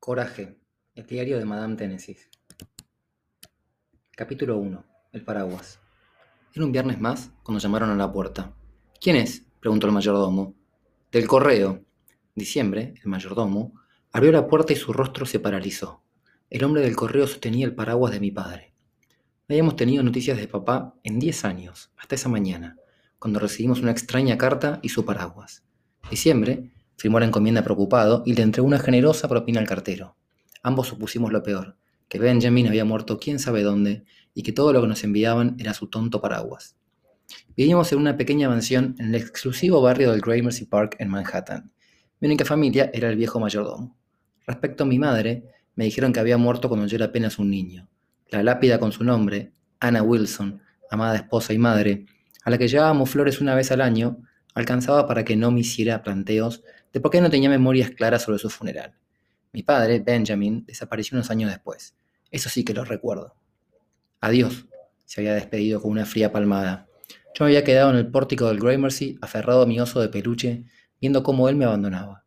Coraje, el diario de Madame Tennessee. Capítulo 1. El paraguas. Era un viernes más cuando llamaron a la puerta. ¿Quién es? preguntó el mayordomo. Del correo. Diciembre, el mayordomo, abrió la puerta y su rostro se paralizó. El hombre del correo sostenía el paraguas de mi padre. No habíamos tenido noticias de papá en diez años, hasta esa mañana, cuando recibimos una extraña carta y su paraguas. Diciembre Firmó la encomienda preocupado y le entregó una generosa propina al cartero. Ambos supusimos lo peor, que Benjamin había muerto quién sabe dónde y que todo lo que nos enviaban era su tonto paraguas. Vivíamos en una pequeña mansión en el exclusivo barrio del Gramercy Park en Manhattan. Mi única familia era el viejo mayordomo. Respecto a mi madre, me dijeron que había muerto cuando yo era apenas un niño. La lápida con su nombre, Anna Wilson, amada esposa y madre, a la que llevábamos flores una vez al año, alcanzaba para que no me hiciera planteos de por qué no tenía memorias claras sobre su funeral. Mi padre, Benjamin, desapareció unos años después. Eso sí que lo recuerdo. Adiós, se había despedido con una fría palmada. Yo me había quedado en el pórtico del Gramercy, aferrado a mi oso de peluche, viendo cómo él me abandonaba.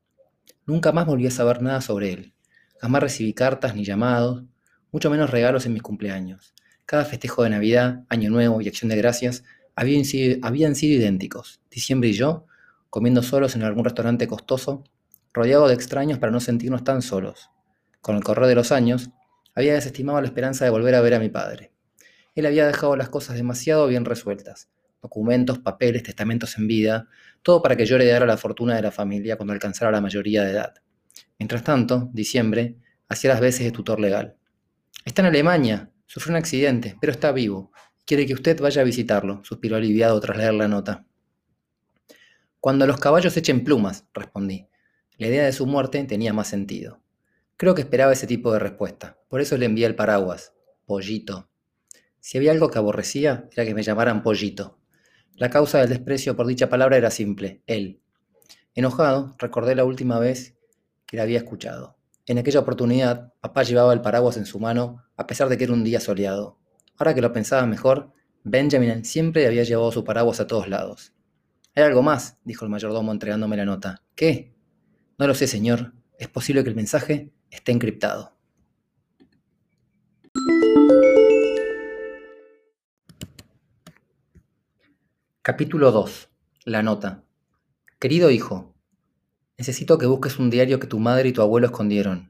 Nunca más volví a saber nada sobre él. Jamás recibí cartas ni llamados, mucho menos regalos en mis cumpleaños. Cada festejo de Navidad, Año Nuevo y Acción de Gracias habían sido, habían sido idénticos. Diciembre y yo comiendo solos en algún restaurante costoso, rodeado de extraños para no sentirnos tan solos. Con el correr de los años, había desestimado la esperanza de volver a ver a mi padre. Él había dejado las cosas demasiado bien resueltas. Documentos, papeles, testamentos en vida, todo para que yo heredara la fortuna de la familia cuando alcanzara la mayoría de edad. Mientras tanto, diciembre, hacía las veces de tutor legal. Está en Alemania, sufrió un accidente, pero está vivo. Quiere que usted vaya a visitarlo, suspiró aliviado tras leer la nota. Cuando los caballos echen plumas, respondí. La idea de su muerte tenía más sentido. Creo que esperaba ese tipo de respuesta. Por eso le envié el paraguas. Pollito. Si había algo que aborrecía, era que me llamaran pollito. La causa del desprecio por dicha palabra era simple, él. Enojado, recordé la última vez que la había escuchado. En aquella oportunidad, papá llevaba el paraguas en su mano, a pesar de que era un día soleado. Ahora que lo pensaba mejor, Benjamin siempre había llevado su paraguas a todos lados. Hay algo más, dijo el mayordomo entregándome la nota. ¿Qué? No lo sé, señor. Es posible que el mensaje esté encriptado. Capítulo 2. La nota. Querido hijo, necesito que busques un diario que tu madre y tu abuelo escondieron.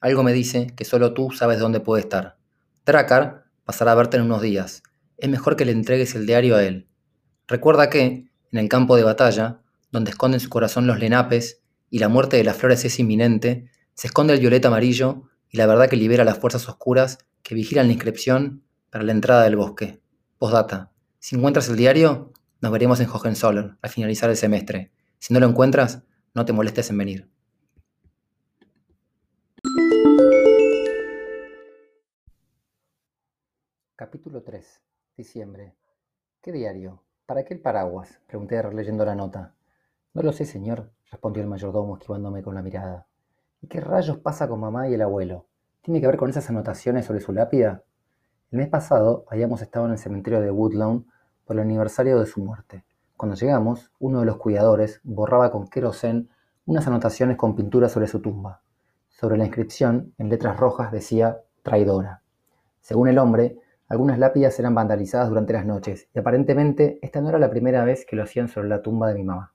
Algo me dice que solo tú sabes dónde puede estar. Dracar pasará a verte en unos días. Es mejor que le entregues el diario a él. Recuerda que, en el campo de batalla, donde esconden su corazón los lenapes y la muerte de las flores es inminente, se esconde el violeta amarillo y la verdad que libera las fuerzas oscuras que vigilan la inscripción para la entrada del bosque. Postdata. Si encuentras el diario, nos veremos en Hohenzollern al finalizar el semestre. Si no lo encuentras, no te molestes en venir. Capítulo 3. Diciembre. ¿Qué diario? ¿Para qué el paraguas? Pregunté releyendo la nota. No lo sé, señor, respondió el mayordomo esquivándome con la mirada. ¿Y qué rayos pasa con mamá y el abuelo? ¿Tiene que ver con esas anotaciones sobre su lápida? El mes pasado habíamos estado en el cementerio de Woodlawn por el aniversario de su muerte. Cuando llegamos, uno de los cuidadores borraba con querosén unas anotaciones con pintura sobre su tumba. Sobre la inscripción, en letras rojas, decía traidora. Según el hombre, algunas lápidas eran vandalizadas durante las noches, y aparentemente esta no era la primera vez que lo hacían sobre la tumba de mi mamá.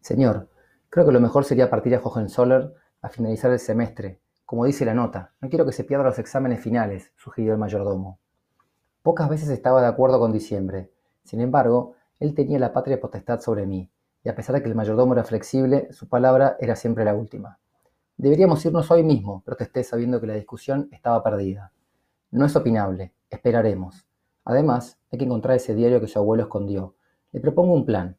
Señor, creo que lo mejor sería partir a Hohenzollern a finalizar el semestre. Como dice la nota, no quiero que se pierdan los exámenes finales, sugirió el mayordomo. Pocas veces estaba de acuerdo con diciembre. Sin embargo, él tenía la patria potestad sobre mí, y a pesar de que el mayordomo era flexible, su palabra era siempre la última. Deberíamos irnos hoy mismo, protesté sabiendo que la discusión estaba perdida. No es opinable. Esperaremos. Además, hay que encontrar ese diario que su abuelo escondió. Le propongo un plan.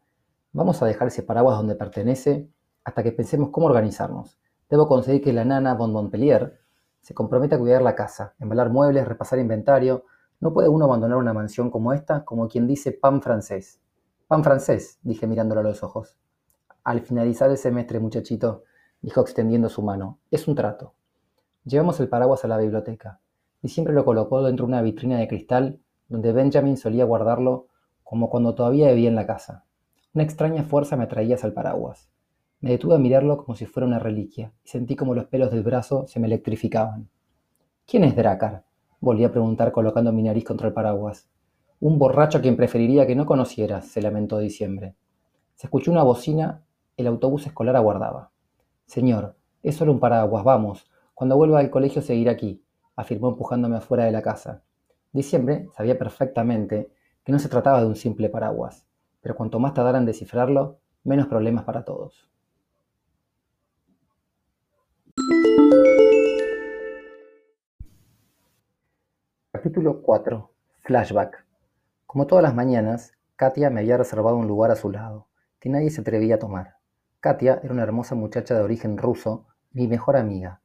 Vamos a dejar ese paraguas donde pertenece hasta que pensemos cómo organizarnos. Debo conseguir que la nana Bon Montpellier se comprometa a cuidar la casa, embalar muebles, repasar inventario. No puede uno abandonar una mansión como esta, como quien dice pan francés. Pan francés, dije mirándolo a los ojos. Al finalizar el semestre, muchachito, dijo extendiendo su mano. Es un trato. Llevamos el paraguas a la biblioteca y siempre lo colocó dentro de una vitrina de cristal donde Benjamin solía guardarlo como cuando todavía vivía en la casa. Una extraña fuerza me atraía hacia el paraguas. Me detuve a mirarlo como si fuera una reliquia y sentí como los pelos del brazo se me electrificaban. ¿Quién es Dracar? Volví a preguntar colocando mi nariz contra el paraguas. Un borracho a quien preferiría que no conocieras, se lamentó Diciembre. Se escuchó una bocina, el autobús escolar aguardaba. Señor, es solo un paraguas, vamos. Cuando vuelva al colegio seguiré aquí, afirmó empujándome afuera de la casa. Diciembre sabía perfectamente que no se trataba de un simple paraguas, pero cuanto más tardaran en descifrarlo, menos problemas para todos. Capítulo 4. Flashback. Como todas las mañanas, Katia me había reservado un lugar a su lado, que nadie se atrevía a tomar. Katia era una hermosa muchacha de origen ruso mi mejor amiga.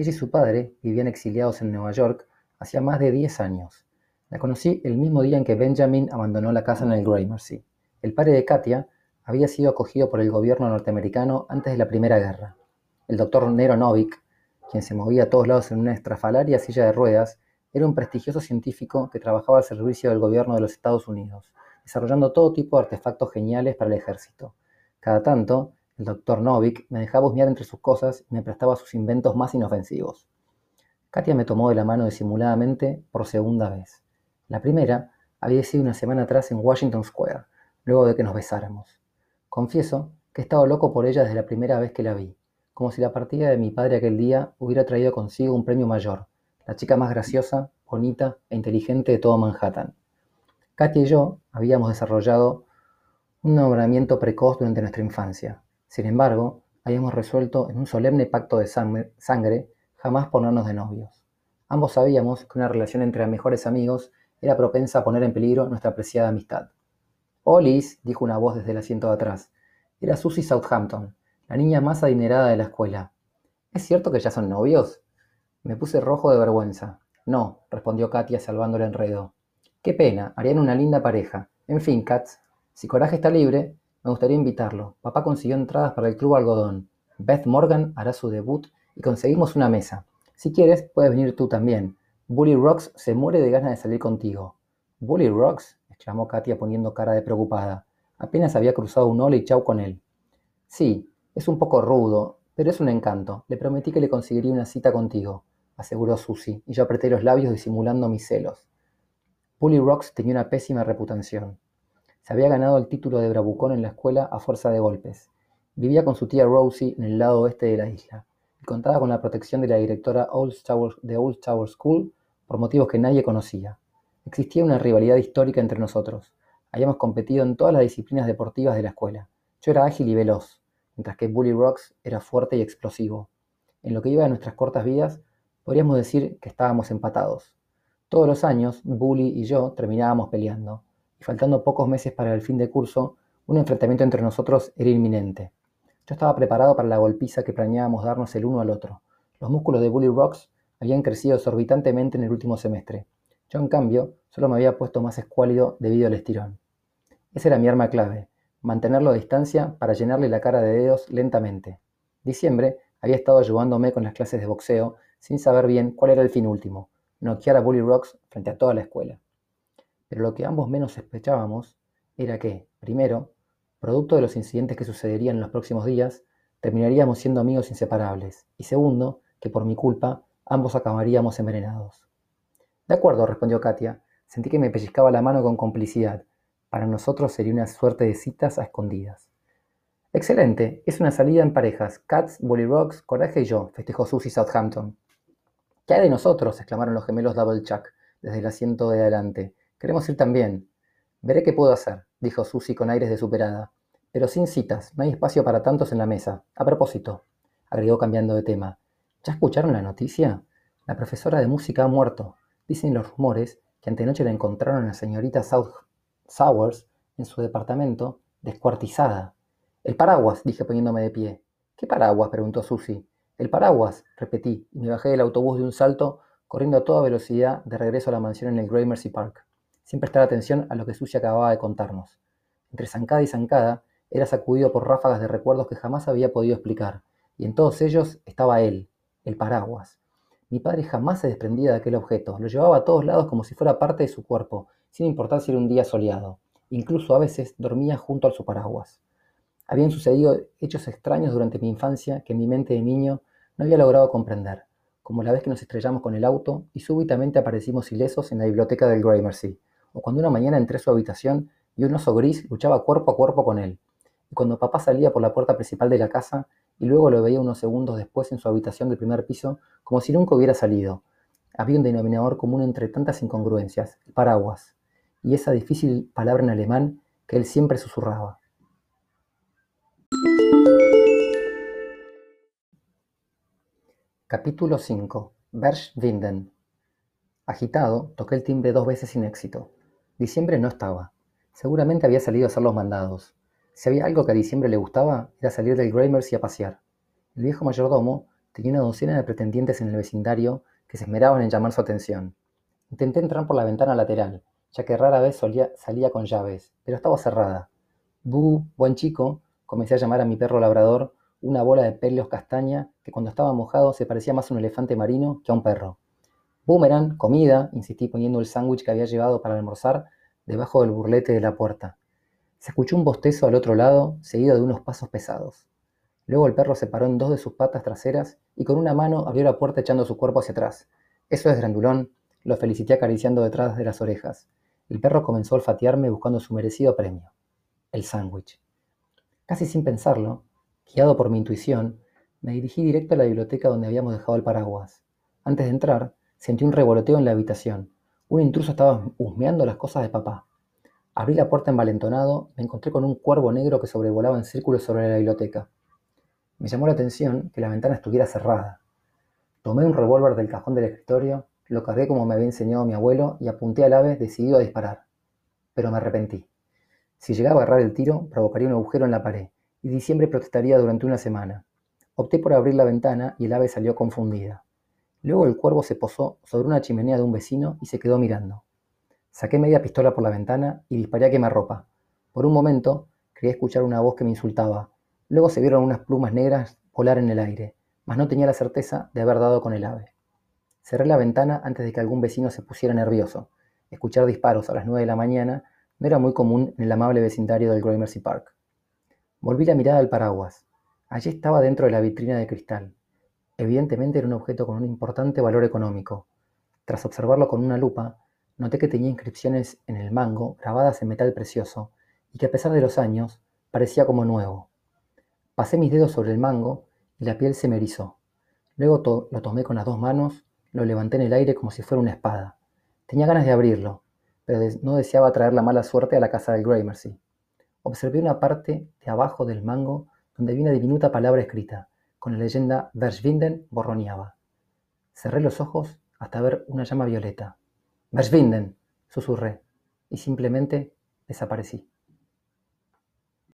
Ella y su padre vivían exiliados en Nueva York hacía más de 10 años. La conocí el mismo día en que Benjamin abandonó la casa en el Gramercy. El padre de Katia había sido acogido por el gobierno norteamericano antes de la Primera Guerra. El doctor Nero Novik, quien se movía a todos lados en una estrafalaria silla de ruedas, era un prestigioso científico que trabajaba al servicio del gobierno de los Estados Unidos, desarrollando todo tipo de artefactos geniales para el ejército. Cada tanto, el doctor Novik me dejaba husmear entre sus cosas y me prestaba sus inventos más inofensivos. Katia me tomó de la mano disimuladamente por segunda vez. La primera había sido una semana atrás en Washington Square, luego de que nos besáramos. Confieso que he estado loco por ella desde la primera vez que la vi, como si la partida de mi padre aquel día hubiera traído consigo un premio mayor, la chica más graciosa, bonita e inteligente de todo Manhattan. Katia y yo habíamos desarrollado un nombramiento precoz durante nuestra infancia, sin embargo, habíamos resuelto en un solemne pacto de sangre jamás ponernos de novios. Ambos sabíamos que una relación entre mejores amigos era propensa a poner en peligro nuestra apreciada amistad. Olis, dijo una voz desde el asiento de atrás. Era Susie Southampton, la niña más adinerada de la escuela. ¿Es cierto que ya son novios? Me puse rojo de vergüenza. No, respondió Katia salvando el enredo. Qué pena, harían una linda pareja. En fin, Katz, si Coraje está libre, me gustaría invitarlo. Papá consiguió entradas para el Club Algodón. Beth Morgan hará su debut y conseguimos una mesa. Si quieres, puedes venir tú también. Bully Rocks se muere de ganas de salir contigo. ¿Bully Rocks? exclamó Katia poniendo cara de preocupada. Apenas había cruzado un hola y chau con él. Sí, es un poco rudo, pero es un encanto. Le prometí que le conseguiría una cita contigo, aseguró Susie, y yo apreté los labios disimulando mis celos. Bully Rocks tenía una pésima reputación. Había ganado el título de bravucón en la escuela a fuerza de golpes. Vivía con su tía Rosie en el lado oeste de la isla y contaba con la protección de la directora de Old Tower School por motivos que nadie conocía. Existía una rivalidad histórica entre nosotros. Habíamos competido en todas las disciplinas deportivas de la escuela. Yo era ágil y veloz, mientras que Bully Rocks era fuerte y explosivo. En lo que iba de nuestras cortas vidas, podríamos decir que estábamos empatados. Todos los años, Bully y yo terminábamos peleando y faltando pocos meses para el fin de curso, un enfrentamiento entre nosotros era inminente. Yo estaba preparado para la golpiza que planeábamos darnos el uno al otro. Los músculos de Bully Rocks habían crecido exorbitantemente en el último semestre. Yo, en cambio, solo me había puesto más escuálido debido al estirón. Esa era mi arma clave, mantenerlo a distancia para llenarle la cara de dedos lentamente. Diciembre había estado ayudándome con las clases de boxeo sin saber bien cuál era el fin último, noquear a Bully Rocks frente a toda la escuela. Pero lo que ambos menos sospechábamos era que, primero, producto de los incidentes que sucederían en los próximos días, terminaríamos siendo amigos inseparables, y segundo, que por mi culpa ambos acabaríamos envenenados. De acuerdo, respondió Katia. Sentí que me pellizcaba la mano con complicidad. Para nosotros sería una suerte de citas a escondidas. Excelente, es una salida en parejas. Cats, Bully Rocks, Coraje y yo, festejó Susie Southampton. ¿Qué hay de nosotros? exclamaron los gemelos Double Chuck desde el asiento de adelante. Queremos ir también. Veré qué puedo hacer, dijo Susie con aires de superada. Pero sin citas, no hay espacio para tantos en la mesa. A propósito, agregó cambiando de tema. ¿Ya escucharon la noticia? La profesora de música ha muerto. Dicen los rumores que antenoche la encontraron a la señorita South Sowers en su departamento, descuartizada. El paraguas, dije poniéndome de pie. ¿Qué paraguas? preguntó Susie. El paraguas, repetí, y me bajé del autobús de un salto, corriendo a toda velocidad de regreso a la mansión en el Gramercy Park sin prestar atención a lo que Susie acababa de contarnos. Entre zancada y zancada, era sacudido por ráfagas de recuerdos que jamás había podido explicar, y en todos ellos estaba él, el paraguas. Mi padre jamás se desprendía de aquel objeto, lo llevaba a todos lados como si fuera parte de su cuerpo, sin importar si era un día soleado. Incluso a veces dormía junto a su paraguas. Habían sucedido hechos extraños durante mi infancia que mi mente de niño no había logrado comprender, como la vez que nos estrellamos con el auto y súbitamente aparecimos ilesos en la biblioteca del Gramercy, o cuando una mañana entré a su habitación y un oso gris luchaba cuerpo a cuerpo con él, y cuando papá salía por la puerta principal de la casa y luego lo veía unos segundos después en su habitación del primer piso como si nunca hubiera salido. Había un denominador común entre tantas incongruencias, el paraguas, y esa difícil palabra en alemán que él siempre susurraba. Capítulo 5. Verschwinden. Agitado, toqué el timbre dos veces sin éxito. Diciembre no estaba. Seguramente había salido a hacer los mandados. Si había algo que a Diciembre le gustaba, era salir del Gramercy a pasear. El viejo mayordomo tenía una docena de pretendientes en el vecindario que se esmeraban en llamar su atención. Intenté entrar por la ventana lateral, ya que rara vez salía con llaves, pero estaba cerrada. Bu, buen chico, comencé a llamar a mi perro labrador, una bola de pelos castaña que cuando estaba mojado se parecía más a un elefante marino que a un perro. Boomerang, comida, insistí poniendo el sándwich que había llevado para almorzar debajo del burlete de la puerta. Se escuchó un bostezo al otro lado, seguido de unos pasos pesados. Luego el perro se paró en dos de sus patas traseras y con una mano abrió la puerta echando su cuerpo hacia atrás. Eso es grandulón, lo felicité acariciando detrás de las orejas. El perro comenzó a olfatearme buscando su merecido premio, el sándwich. Casi sin pensarlo, guiado por mi intuición, me dirigí directo a la biblioteca donde habíamos dejado el paraguas. Antes de entrar, sentí un revoloteo en la habitación. Un intruso estaba husmeando las cosas de papá. Abrí la puerta envalentonado, me encontré con un cuervo negro que sobrevolaba en círculos sobre la biblioteca. Me llamó la atención que la ventana estuviera cerrada. Tomé un revólver del cajón del escritorio, lo cargué como me había enseñado mi abuelo y apunté al ave decidido a disparar. Pero me arrepentí. Si llegaba a agarrar el tiro, provocaría un agujero en la pared, y diciembre protestaría durante una semana. Opté por abrir la ventana y el ave salió confundida. Luego el cuervo se posó sobre una chimenea de un vecino y se quedó mirando. Saqué media pistola por la ventana y disparé a quemarropa. Por un momento creí escuchar una voz que me insultaba. Luego se vieron unas plumas negras volar en el aire, mas no tenía la certeza de haber dado con el ave. Cerré la ventana antes de que algún vecino se pusiera nervioso. Escuchar disparos a las nueve de la mañana no era muy común en el amable vecindario del Gramercy Park. Volví la mirada al paraguas. Allí estaba dentro de la vitrina de cristal. Evidentemente era un objeto con un importante valor económico. Tras observarlo con una lupa, Noté que tenía inscripciones en el mango grabadas en metal precioso y que a pesar de los años parecía como nuevo. Pasé mis dedos sobre el mango y la piel se me erizó. Luego lo tomé con las dos manos, lo levanté en el aire como si fuera una espada. Tenía ganas de abrirlo, pero no deseaba traer la mala suerte a la casa del Gramercy. Observé una parte de abajo del mango donde había una diminuta palabra escrita, con la leyenda Verschwinden borroneaba. Cerré los ojos hasta ver una llama violeta. Verschwinden, susurré, y simplemente desaparecí.